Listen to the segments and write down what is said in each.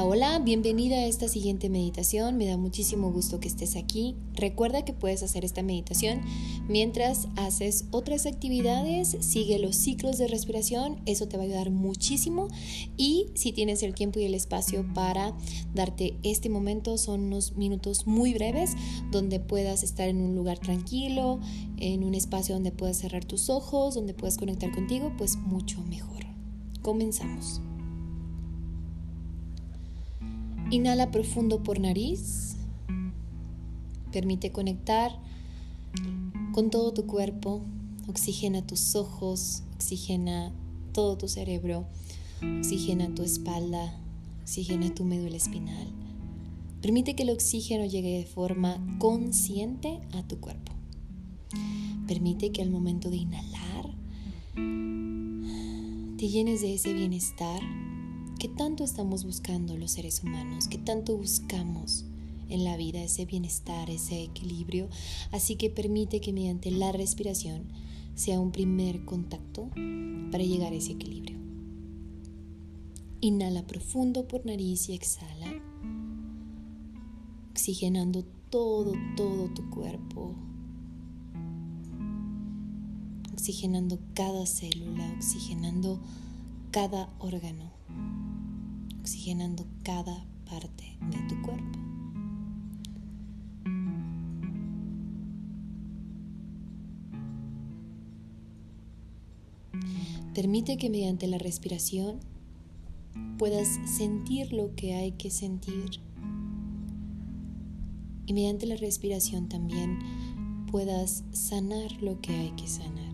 Hola, bienvenida a esta siguiente meditación. Me da muchísimo gusto que estés aquí. Recuerda que puedes hacer esta meditación mientras haces otras actividades. Sigue los ciclos de respiración, eso te va a ayudar muchísimo. Y si tienes el tiempo y el espacio para darte este momento, son unos minutos muy breves donde puedas estar en un lugar tranquilo, en un espacio donde puedas cerrar tus ojos, donde puedas conectar contigo, pues mucho mejor. Comenzamos. Inhala profundo por nariz. Permite conectar con todo tu cuerpo. Oxigena tus ojos, oxigena todo tu cerebro, oxigena tu espalda, oxigena tu médula espinal. Permite que el oxígeno llegue de forma consciente a tu cuerpo. Permite que al momento de inhalar te llenes de ese bienestar ¿Qué tanto estamos buscando los seres humanos? ¿Qué tanto buscamos en la vida ese bienestar, ese equilibrio? Así que permite que mediante la respiración sea un primer contacto para llegar a ese equilibrio. Inhala profundo por nariz y exhala, oxigenando todo, todo tu cuerpo, oxigenando cada célula, oxigenando cada órgano oxigenando cada parte de tu cuerpo. Permite que mediante la respiración puedas sentir lo que hay que sentir y mediante la respiración también puedas sanar lo que hay que sanar.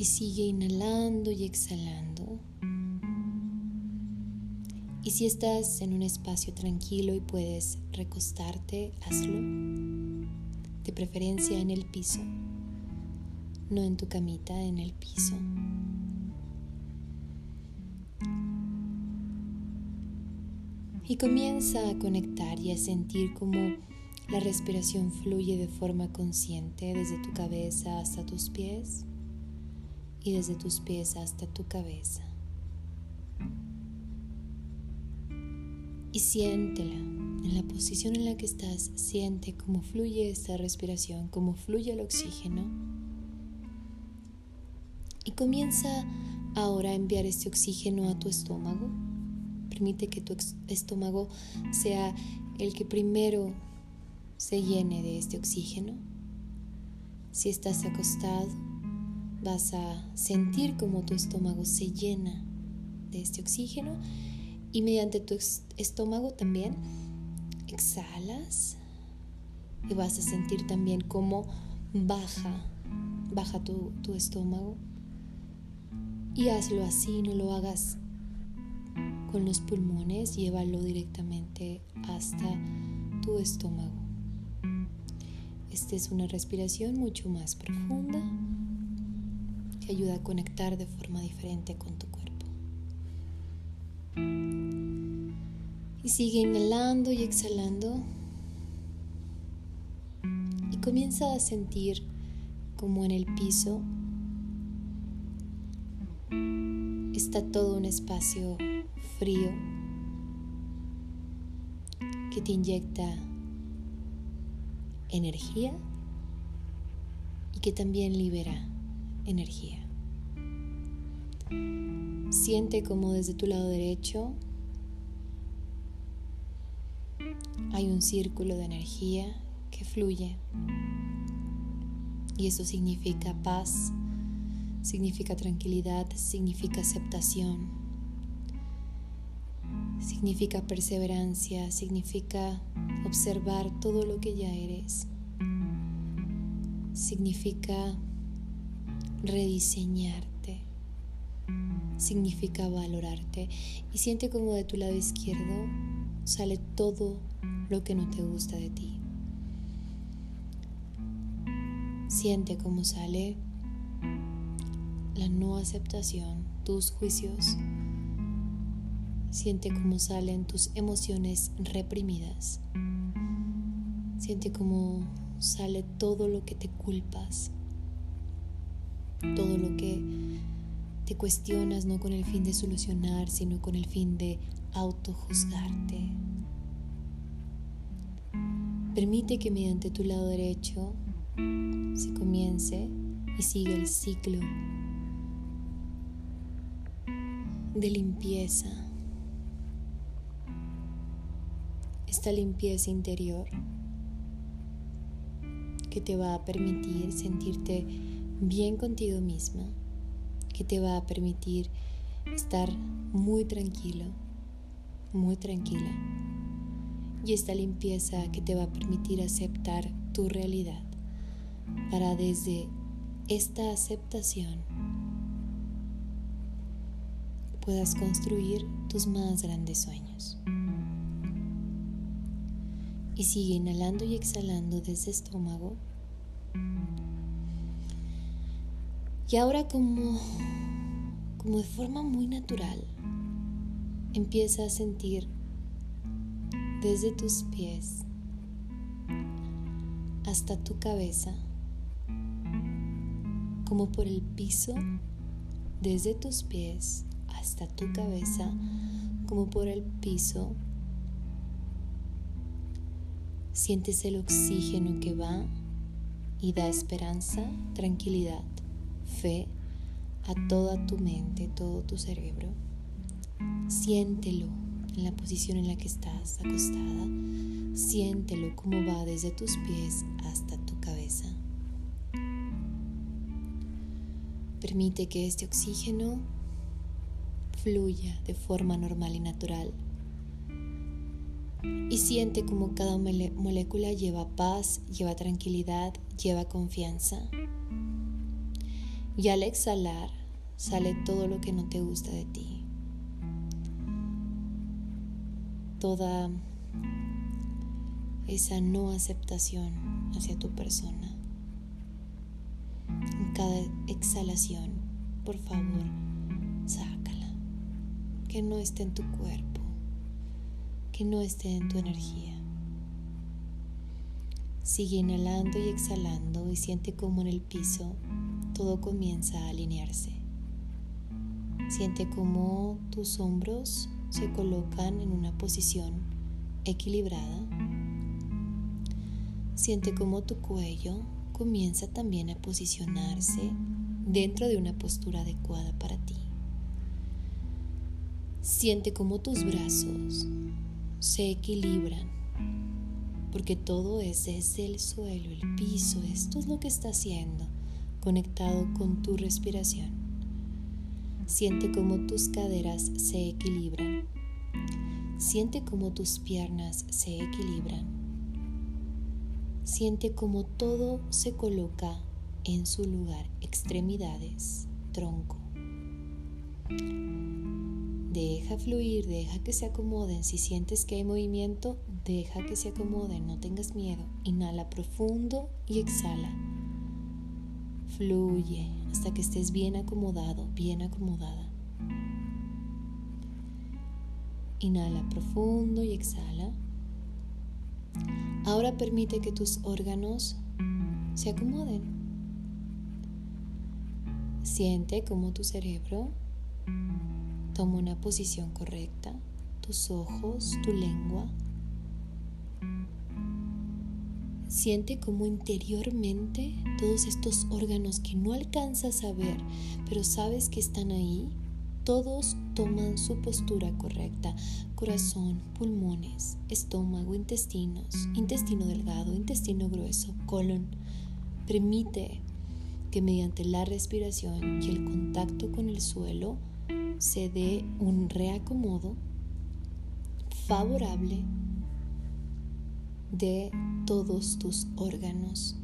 Y sigue inhalando y exhalando. Y si estás en un espacio tranquilo y puedes recostarte, hazlo. De preferencia en el piso, no en tu camita, en el piso. Y comienza a conectar y a sentir cómo la respiración fluye de forma consciente desde tu cabeza hasta tus pies y desde tus pies hasta tu cabeza. Y siéntela en la posición en la que estás, siente cómo fluye esta respiración, cómo fluye el oxígeno. Y comienza ahora a enviar este oxígeno a tu estómago. Permite que tu estómago sea el que primero se llene de este oxígeno. Si estás acostado, vas a sentir como tu estómago se llena de este oxígeno y mediante tu estómago también exhalas y vas a sentir también cómo baja, baja tu, tu estómago. Y hazlo así, no lo hagas con los pulmones, llévalo directamente hasta tu estómago. Esta es una respiración mucho más profunda ayuda a conectar de forma diferente con tu cuerpo. Y sigue inhalando y exhalando. Y comienza a sentir como en el piso está todo un espacio frío que te inyecta energía y que también libera energía. Siente como desde tu lado derecho hay un círculo de energía que fluye. Y eso significa paz, significa tranquilidad, significa aceptación, significa perseverancia, significa observar todo lo que ya eres, significa rediseñarte significa valorarte y siente como de tu lado izquierdo sale todo lo que no te gusta de ti. Siente cómo sale la no aceptación, tus juicios. Siente cómo salen tus emociones reprimidas. Siente cómo sale todo lo que te culpas, todo lo que te cuestionas no con el fin de solucionar, sino con el fin de autojuzgarte. Permite que mediante tu lado derecho se comience y siga el ciclo de limpieza. Esta limpieza interior que te va a permitir sentirte bien contigo misma, que te va a permitir estar muy tranquilo, muy tranquila. Y esta limpieza que te va a permitir aceptar tu realidad para desde esta aceptación puedas construir tus más grandes sueños. Y sigue inhalando y exhalando desde estómago. Y ahora como, como de forma muy natural, empieza a sentir desde tus pies hasta tu cabeza, como por el piso, desde tus pies hasta tu cabeza, como por el piso Sientes el oxígeno que va y da esperanza, tranquilidad, fe a toda tu mente, todo tu cerebro. Siéntelo en la posición en la que estás acostada. Siéntelo como va desde tus pies hasta tu cabeza. Permite que este oxígeno fluya de forma normal y natural y siente como cada molécula lleva paz, lleva tranquilidad, lleva confianza. Y al exhalar sale todo lo que no te gusta de ti. Toda esa no aceptación hacia tu persona. En cada exhalación, por favor, sácala. Que no esté en tu cuerpo que no esté en tu energía. Sigue inhalando y exhalando y siente como en el piso todo comienza a alinearse. Siente como tus hombros se colocan en una posición equilibrada. Siente como tu cuello comienza también a posicionarse dentro de una postura adecuada para ti. Siente como tus brazos se equilibran, porque todo es desde el suelo, el piso, esto es lo que está haciendo, conectado con tu respiración. Siente cómo tus caderas se equilibran, siente cómo tus piernas se equilibran, siente cómo todo se coloca en su lugar, extremidades, tronco. Deja fluir, deja que se acomoden. Si sientes que hay movimiento, deja que se acomoden, no tengas miedo. Inhala profundo y exhala. Fluye hasta que estés bien acomodado, bien acomodada. Inhala profundo y exhala. Ahora permite que tus órganos se acomoden. Siente como tu cerebro Toma una posición correcta, tus ojos, tu lengua. Siente como interiormente todos estos órganos que no alcanzas a ver, pero sabes que están ahí, todos toman su postura correcta. Corazón, pulmones, estómago, intestinos, intestino delgado, intestino grueso, colon. Permite que mediante la respiración y el contacto con el suelo, se dé un reacomodo favorable de todos tus órganos.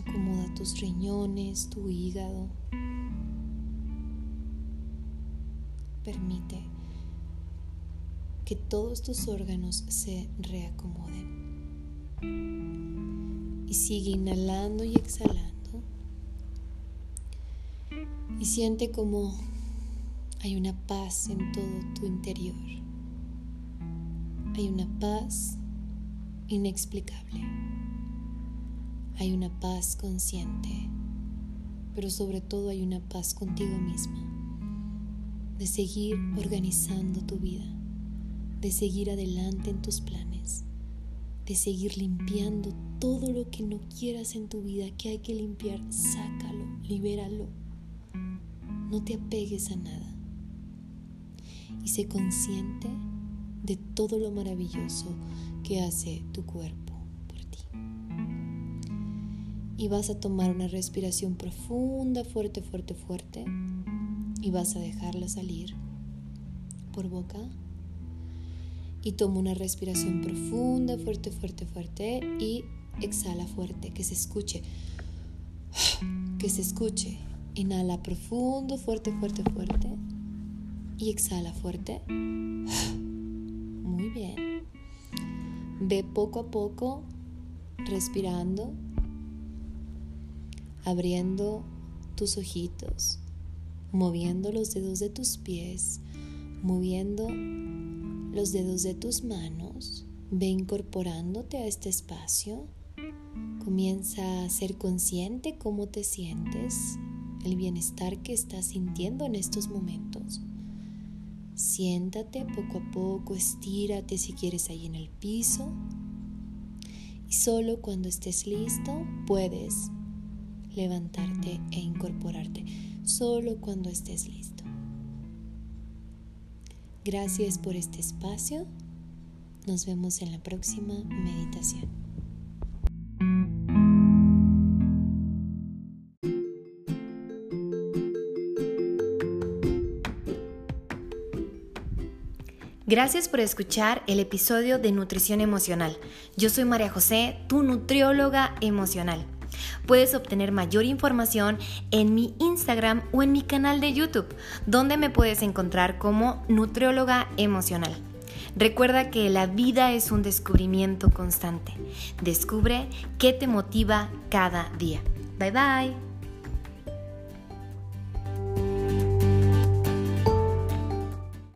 Acomoda tus riñones, tu hígado. Permite que todos tus órganos se reacomoden. Y sigue inhalando y exhalando. Y siente como hay una paz en todo tu interior. Hay una paz inexplicable. Hay una paz consciente, pero sobre todo hay una paz contigo misma, de seguir organizando tu vida, de seguir adelante en tus planes, de seguir limpiando todo lo que no quieras en tu vida, que hay que limpiar, sácalo, libéralo. No te apegues a nada y sé consciente de todo lo maravilloso que hace tu cuerpo por ti. Y vas a tomar una respiración profunda, fuerte, fuerte, fuerte, y vas a dejarla salir por boca. Y toma una respiración profunda, fuerte, fuerte, fuerte, y exhala fuerte, que se escuche, que se escuche. Inhala profundo, fuerte, fuerte, fuerte y exhala fuerte. Muy bien. Ve poco a poco respirando, abriendo tus ojitos, moviendo los dedos de tus pies, moviendo los dedos de tus manos. Ve incorporándote a este espacio. Comienza a ser consciente cómo te sientes, el bienestar que estás sintiendo en estos momentos. Siéntate poco a poco, estírate si quieres ahí en el piso. Y solo cuando estés listo puedes levantarte e incorporarte. Solo cuando estés listo. Gracias por este espacio. Nos vemos en la próxima meditación. Gracias por escuchar el episodio de Nutrición Emocional. Yo soy María José, tu nutrióloga emocional. Puedes obtener mayor información en mi Instagram o en mi canal de YouTube, donde me puedes encontrar como nutrióloga emocional. Recuerda que la vida es un descubrimiento constante. Descubre qué te motiva cada día. Bye bye.